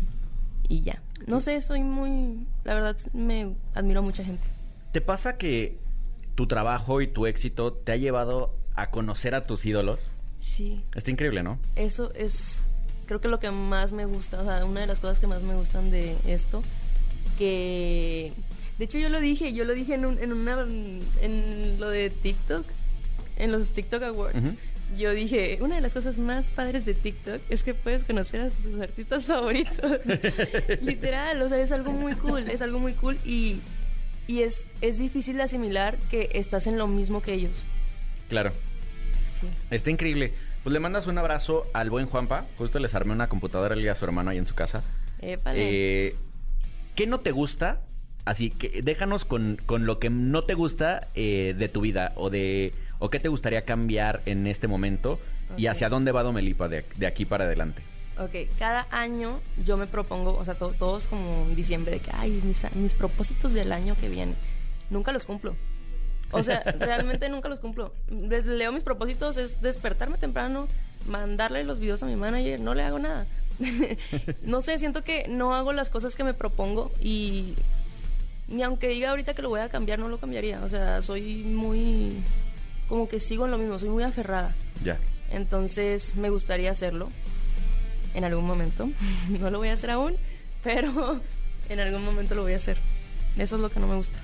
y ya. No sé, soy muy, la verdad, me admiro a mucha gente. ¿Te pasa que tu trabajo y tu éxito te ha llevado a conocer a tus ídolos? Sí, Está increíble, ¿no? eso es, creo que lo que más me gusta, o sea, una de las cosas que más me gustan de esto, que, de hecho yo lo dije, yo lo dije en, un- en una, en lo de TikTok, en los TikTok Awards. Yo dije, una de las cosas más padres de TikTok es que puedes conocer a tus artistas favoritos. [LAUGHS] Literal, o sea, es algo muy cool, es algo muy cool y, y es, es difícil de asimilar que estás en lo mismo que ellos. Claro. Sí. Está increíble. Pues le mandas un abrazo al buen Juanpa. Justo les armé una computadora él y a su hermano ahí en su casa. Eh, ¿Qué no te gusta? Así que déjanos con, con lo que no te gusta eh, de tu vida o de o qué te gustaría cambiar en este momento y hacia dónde va Domelipa de, de aquí para adelante. Ok, cada año yo me propongo, o sea, to- todos como en diciembre, de que, ay, mis, mis propósitos del año que viene, nunca los cumplo. O sea, realmente nunca los cumplo. Desde leo mis propósitos es despertarme temprano, mandarle los videos a mi manager, no le hago nada. [LAUGHS] no sé, siento que no hago las cosas que me propongo y ni aunque diga ahorita que lo voy a cambiar, no lo cambiaría. O sea, soy muy, como que sigo en lo mismo, soy muy aferrada. Ya. Entonces me gustaría hacerlo en algún momento. [LAUGHS] No lo voy a hacer aún, pero [LAUGHS] En algún momento lo voy a hacer. Eso es lo que no me gusta.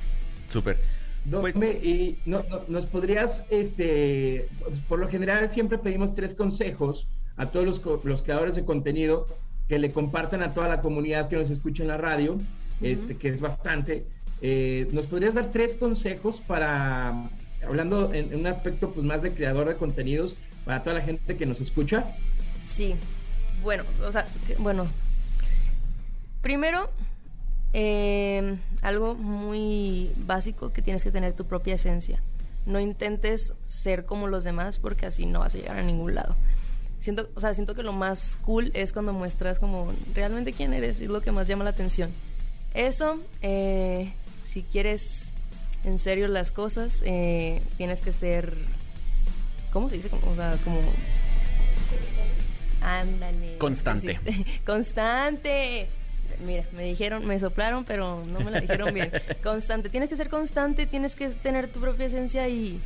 Súper. Dome, Pues- y no- no- nos podrías, este, pues, por lo general siempre pedimos tres consejos a todos los, los creadores de contenido que le compartan a toda la comunidad que nos escucha en la radio, este, que es bastante. Eh, ¿Nos podrías dar tres consejos para, hablando en, en un aspecto pues más de creador de contenidos, para toda la gente que nos escucha? Sí. Bueno, o sea, bueno. Primero, eh, algo muy básico que tienes que tener tu propia esencia. No intentes ser como los demás porque así no vas a llegar a ningún lado. Siento, o sea, siento que lo más cool es cuando muestras como realmente quién eres, es lo que más llama la atención. Eso, eh, si quieres en serio las cosas, eh, tienes que ser, ¿cómo se dice? Como- O sea, como Ándale. Constante. [LAUGHS] Constante. Mira, me dijeron, me soplaron, pero no me la dijeron bien. [LAUGHS] Constante. Tienes que ser constante, tienes que tener tu propia esencia y,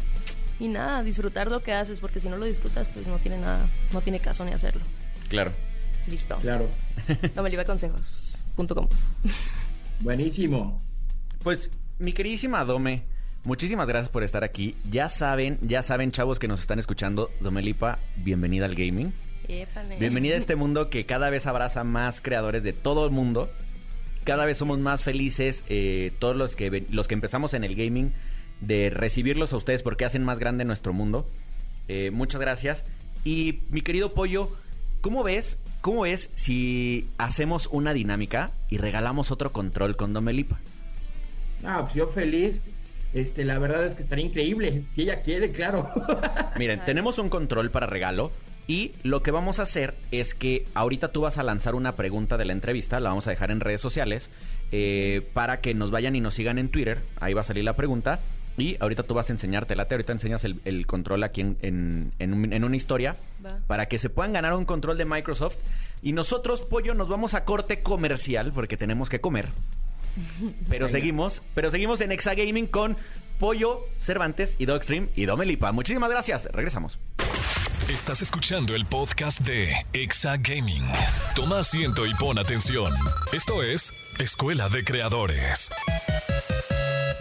y nada, disfrutar lo que haces, porque si no lo disfrutas, pues no tiene nada, no tiene caso ni hacerlo. Claro. Listo. Claro. [LAUGHS] No me liba consejos.com. [LAUGHS] Buenísimo. Pues, mi queridísima Dome, muchísimas gracias por estar aquí. Ya saben, ya saben, chavos que nos están escuchando, Domelipa, bienvenida al gaming. Épale. Bienvenida a este [LAUGHS] mundo que cada vez abraza más creadores de todo el mundo. Cada vez somos más felices, eh, todos los que, ven- los que empezamos en el gaming, de recibirlos a ustedes porque hacen más grande nuestro mundo. Eh, muchas gracias. Y mi querido Pollo, ¿cómo ves? ¿Cómo ves si hacemos una dinámica y regalamos otro control con Domelipa? Ah, pues yo feliz. Este, la verdad es que estaría increíble. Si ella quiere, claro. Miren, tenemos un control para regalo y lo que vamos a hacer es que ahorita tú vas a lanzar una pregunta de la entrevista, la vamos a dejar en redes sociales eh, para que nos vayan y nos sigan en Twitter, ahí va a salir la pregunta y ahorita tú vas a enseñártela, te ahorita enseñas el, el control aquí en, en- en un- en una historia Va. para que se puedan ganar un control de Microsoft y nosotros, Pollo, nos vamos a corte comercial porque tenemos que comer. [LAUGHS] Pero seguimos, pero seguimos en Exagaming con Pollo, Cervantes y Dogstream y Domelipa. Muchísimas gracias. Regresamos. Estás escuchando el podcast de Exa Gaming. Toma asiento y pon atención. Esto es Escuela de Creadores.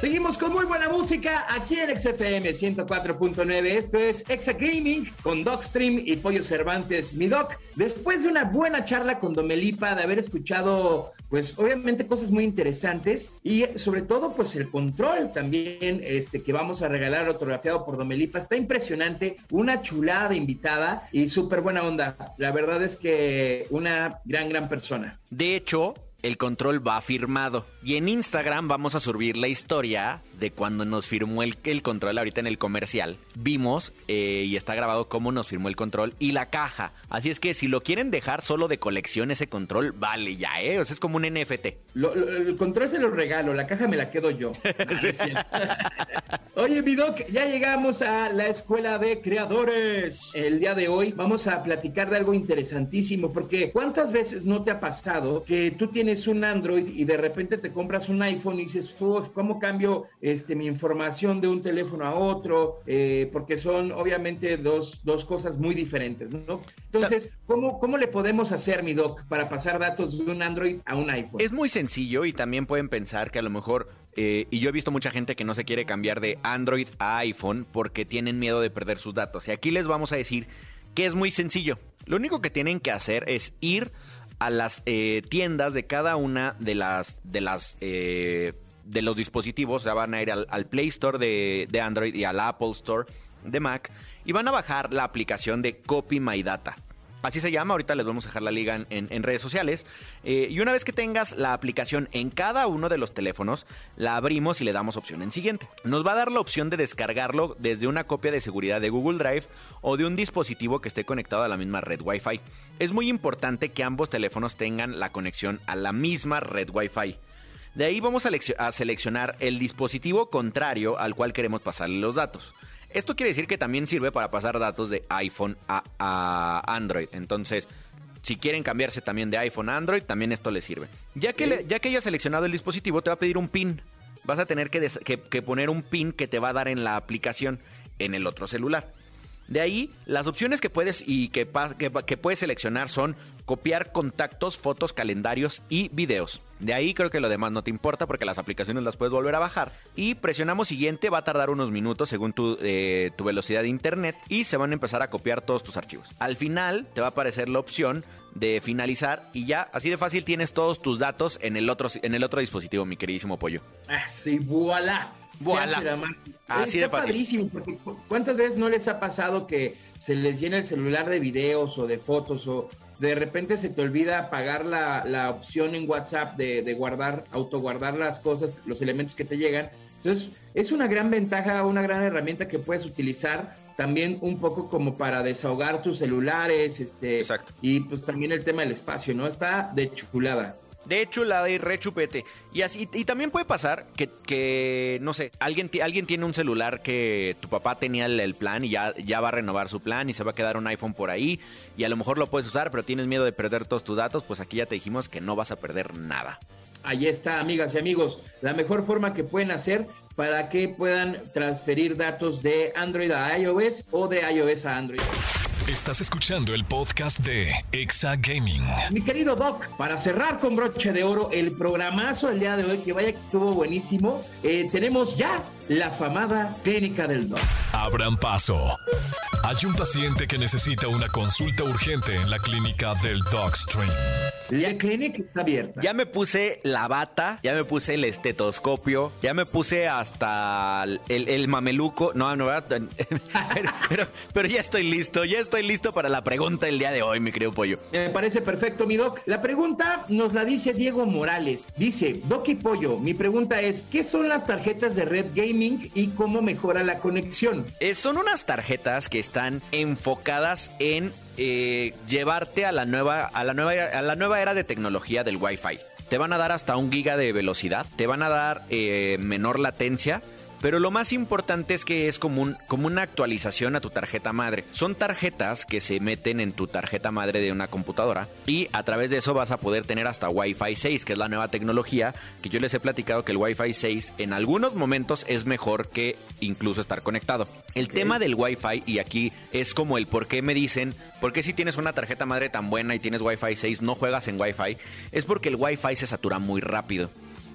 Seguimos con muy buena música aquí en XFM 104.9. Esto es Exa Gaming con Docstream y Pollo Cervantes, mi doc. Después de una buena charla con Domelipa, de haber escuchado, pues obviamente cosas muy interesantes y sobre todo, pues el control también este, que vamos a regalar autografiado por Domelipa. Está impresionante, una chulada invitada y súper buena onda. La verdad es que una gran, gran persona. De hecho, el control va firmado. Y en Instagram vamos a subir la historia de cuando nos firmó el, el control ahorita en el comercial. Vimos eh, y está grabado cómo nos firmó el control y la caja. Así es que si lo quieren dejar solo de colección ese control, vale ya, ¿eh? O sea, es como un NFT. Lo- lo- el control se lo regalo, la caja me la quedo yo. [LAUGHS] [LAUGHS] Oye, mi doc, ya llegamos a la escuela de creadores. El día de hoy vamos a platicar de algo interesantísimo, porque ¿cuántas veces no te ha pasado que tú tienes un Android y de repente te compras un iPhone y dices, "Uf, ¿cómo cambio este, mi información de un teléfono a otro? Eh, porque son obviamente dos, dos cosas muy diferentes, ¿no? Entonces, ¿cómo, ¿cómo le podemos hacer, mi doc, para pasar datos de un Android a un iPhone? Es muy sencillo y también pueden pensar que a lo mejor, eh, y yo he visto mucha gente que no se quiere cambiar de Android a iPhone porque tienen miedo de perder sus datos. Y aquí les vamos a decir que es muy sencillo. Lo único que tienen que hacer es ir a las eh, tiendas de cada una de las de las de los dispositivos. O van a ir al, Play Store de, Android y al Apple Store de Mac y van a bajar la aplicación de Copy My Data. Así se llama, ahorita les vamos a dejar la liga en redes sociales. Eh, y una vez que tengas la aplicación en cada uno de los teléfonos, la abrimos y le damos opción en siguiente. Nos va a dar la opción de descargarlo desde una copia de seguridad de Google Drive o de un dispositivo que esté conectado a la misma red Wi-Fi. Es muy importante que ambos teléfonos tengan la conexión a la misma red Wi-Fi. De ahí vamos a, leccio- a seleccionar el dispositivo contrario al cual queremos pasarle los datos. Esto quiere decir que también sirve para pasar datos de iPhone a, a Android. Entonces, si quieren cambiarse también de iPhone a Android, también esto les sirve. Ya que, le- ya que hayas seleccionado el dispositivo, te va a pedir un PIN. Vas a tener que, des- que- que poner un PIN que te va a dar en la aplicación en el otro celular. De ahí, las opciones que puedes y que, puedes seleccionar son copiar contactos, fotos, calendarios y videos. De ahí creo que lo demás no te importa porque las aplicaciones las puedes volver a bajar. Y presionamos siguiente, va a tardar unos minutos según tu, eh, tu velocidad de internet y se van a empezar a copiar todos tus archivos. Al final te va a aparecer la opción de finalizar y ya, así de fácil tienes todos tus datos en el otro, en el otro dispositivo, mi queridísimo pollo. Ah, sí, voilà. Voilà. Así Está de padrísimo, porque cu- ¿cuántas veces no les ha pasado que se les llena el celular de videos o de fotos o de repente se te olvida apagar la, la opción en WhatsApp de, de guardar, autoguardar las cosas, los elementos que te llegan? Entonces, es una gran ventaja, una gran herramienta que puedes utilizar también un poco como para desahogar tus celulares, este, Exacto. y pues también el tema del espacio, ¿no? Está de chulada. De la de rechupete. Y así, y también puede pasar que, que, no sé, alguien, alguien tiene un celular que tu papá tenía el, plan y ya, ya va a renovar su plan y se va a quedar un iPhone por ahí y a lo mejor lo puedes usar, pero tienes miedo de perder todos tus datos, pues aquí ya te dijimos que no vas a perder nada. Ahí está, amigas y amigos, la mejor forma que pueden hacer para que puedan transferir datos de Android a iOS o de iOS a Android. Estás escuchando el podcast de Exa Gaming. Mi querido Doc, para cerrar con broche de oro el programazo del día de hoy, que vaya que estuvo buenísimo, eh, tenemos ya la afamada clínica del Doc. Abran paso. Hay un paciente que necesita una consulta urgente en la clínica del Dogstream. La clínica está abierta. Ya me puse la bata, ya me puse el estetoscopio, ya me puse hasta el, el- el mameluco. No, no, [LAUGHS] pero, pero, pero ya estoy listo, ya estoy listo para la pregunta del día de hoy, mi querido pollo. Me parece perfecto, mi Doc. La pregunta nos la dice Diego Morales. Dice, Doc y Pollo, mi pregunta es, ¿qué son las tarjetas de Red Gaming y cómo mejora la conexión? Eh, son unas tarjetas que están enfocadas en eh, llevarte a la nueva a la nueva a la nueva era de tecnología del Wi-Fi. Te van a dar hasta un giga de velocidad, te van a dar eh, menor latencia. Pero lo más importante es que es como, un- como una actualización a tu tarjeta madre. Son tarjetas que se meten en tu tarjeta madre de una computadora y a través de eso vas a poder tener hasta Wi-Fi 6, que es la nueva tecnología que yo les he platicado que el Wi-Fi 6 en algunos momentos es mejor que incluso estar conectado. El tema del Wi-Fi, y aquí es como el por qué me dicen, por qué si tienes una tarjeta madre tan buena y tienes Wi-Fi 6 no juegas en Wi-Fi, es porque el Wi-Fi se satura muy rápido.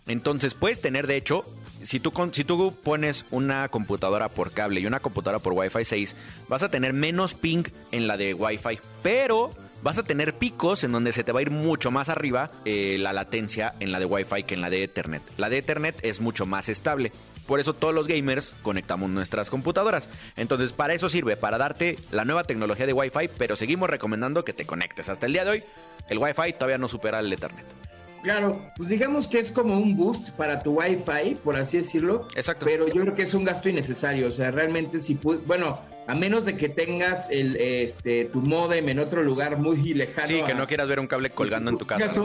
Entonces puedes tener, de hecho, si tú, pones una computadora por cable y una computadora por Wi-Fi 6, vas a tener menos ping en la de Wi-Fi, pero vas a tener picos en donde se te va a ir mucho más arriba eh, la latencia en la de Wi-Fi que en la de Ethernet. La de Ethernet es mucho más estable. Por eso todos los gamers conectamos nuestras computadoras. Entonces, para eso sirve, para darte la nueva tecnología de Wi-Fi, pero seguimos recomendando que te conectes. Hasta el día de hoy, el Wi-Fi todavía no supera el Ethernet. Claro, pues digamos que es como un boost para tu Wi-Fi, por así decirlo. Exacto. Pero yo creo que es un gasto innecesario. O sea, realmente si bueno, a menos de que tengas el este tu modem en otro lugar muy lejano. Sí, que no quieras ver un cable colgando en tu casa.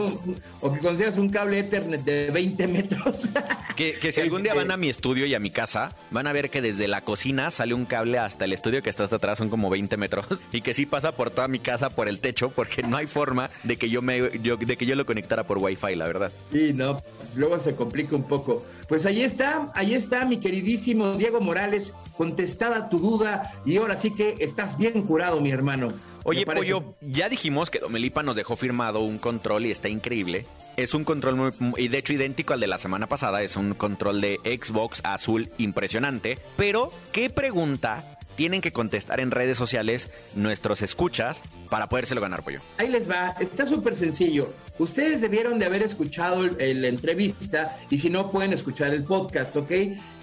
o que consigas un cable Ethernet de 20 metros. [LAUGHS] Que, que si algún día Este, van a mi estudio y a mi casa, van a ver que desde la cocina sale un cable hasta el estudio que está hasta atrás, son como 20 metros, [LAUGHS] y que sí pasa por toda mi casa por el techo, porque no hay forma de que yo me yo- de que yo lo conectara por wifi, la verdad. Sí, no, pues luego se complica un poco. Pues ahí está, ahí está mi queridísimo Diego Morales, contestada tu duda y ahora sí que estás bien curado, mi hermano. Oye. Pollo, ya dijimos que Domelipa nos dejó firmado un control y está increíble. Es un control muy- y de hecho idéntico al de la semana pasada, es un control de Xbox azul impresionante. Pero, ¿qué pregunta tienen que contestar en redes sociales nuestros escuchas para podérselo ganar, Pollo? Ahí les va, está súper sencillo. Ustedes debieron de haber escuchado la entrevista y si no pueden escuchar el podcast, ¿ok?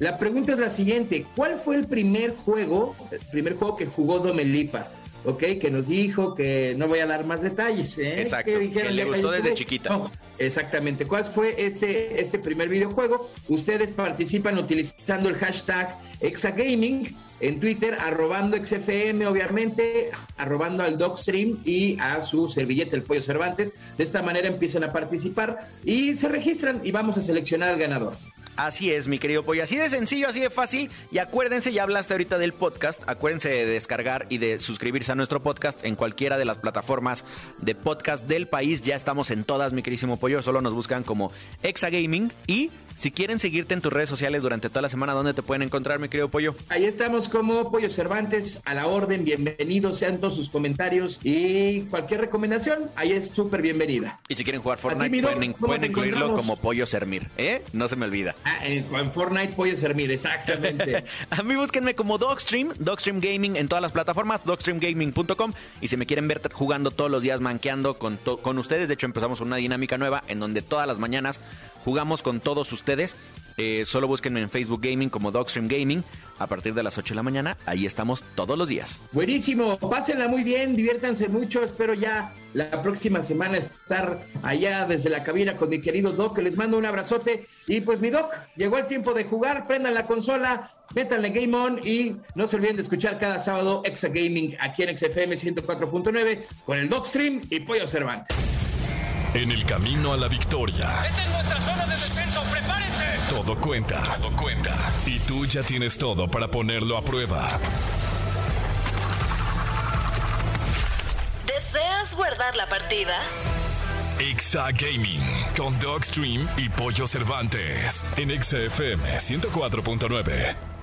La pregunta es la siguiente, ¿cuál fue el primer juego, el primer juego que jugó Domelipa? ¿Ok? Que nos dijo que no voy a dar más detalles, ¿eh? Exacto, ¿Qué que dijeron le gustó desde YouTube? chiquita. No, exactamente. ¿Cuál fue este, este primer videojuego? Ustedes participan utilizando el hashtag Exagaming en Twitter, arrobando XFM, obviamente, arrobando al Dogstream y a su servilleta, el Pollo Cervantes. De esta manera empiezan a participar y se registran y vamos a seleccionar al ganador. Así es, mi querido pollo. Así de sencillo, así de fácil. Y acuérdense, ya hablaste ahorita del podcast. Acuérdense de descargar y de suscribirse a nuestro podcast en cualquiera de las plataformas de podcast del país. Ya estamos en todas, mi queridísimo pollo. Solo nos buscan como Exagaming. Y si quieren seguirte en tus redes sociales durante toda la semana, ¿dónde te pueden encontrar, mi querido pollo? Ahí estamos como Pollo Cervantes, a la orden. Bienvenidos sean todos sus comentarios y cualquier recomendación, ahí es súper bienvenida. Y si quieren jugar Fortnite, pueden, ¿cómo pueden te incluirlo como pollo Sermir. ¿Eh? No se me olvida. Ah, en, Fortnite Pollo Sermir, exactamente. [LAUGHS] A mí búsquenme como Dogstream, Dogstream Gaming en todas las plataformas, dogstreamgaming.com. Y si me quieren ver jugando todos los días, manqueando con, con ustedes, de hecho empezamos una dinámica nueva en donde todas las mañanas jugamos con todos ustedes. Eh, solo búsquenme en Facebook Gaming como Dogstream Gaming a partir de las 8 de la mañana. Ahí estamos todos los días. Buenísimo, pásenla muy bien, diviértanse mucho. Espero ya la próxima semana estar allá desde la cabina con mi querido Doc, les mando un abrazote. Y pues mi Doc, llegó el tiempo de jugar, prendan la consola, métanle Game On y no se olviden de escuchar cada sábado Exa Gaming aquí en XFM 104.9 con el Doc Stream y Pollo Cervantes. En el camino a la victoria, Esta es nuestra zona de descenso. ¡Prepárense! todo cuenta. Todo cuenta. Y tú ya tienes todo para ponerlo a prueba. ¿Deseas guardar la partida? Exa Gaming con Dogstream y Pollo Cervantes en Exa FM 104.9.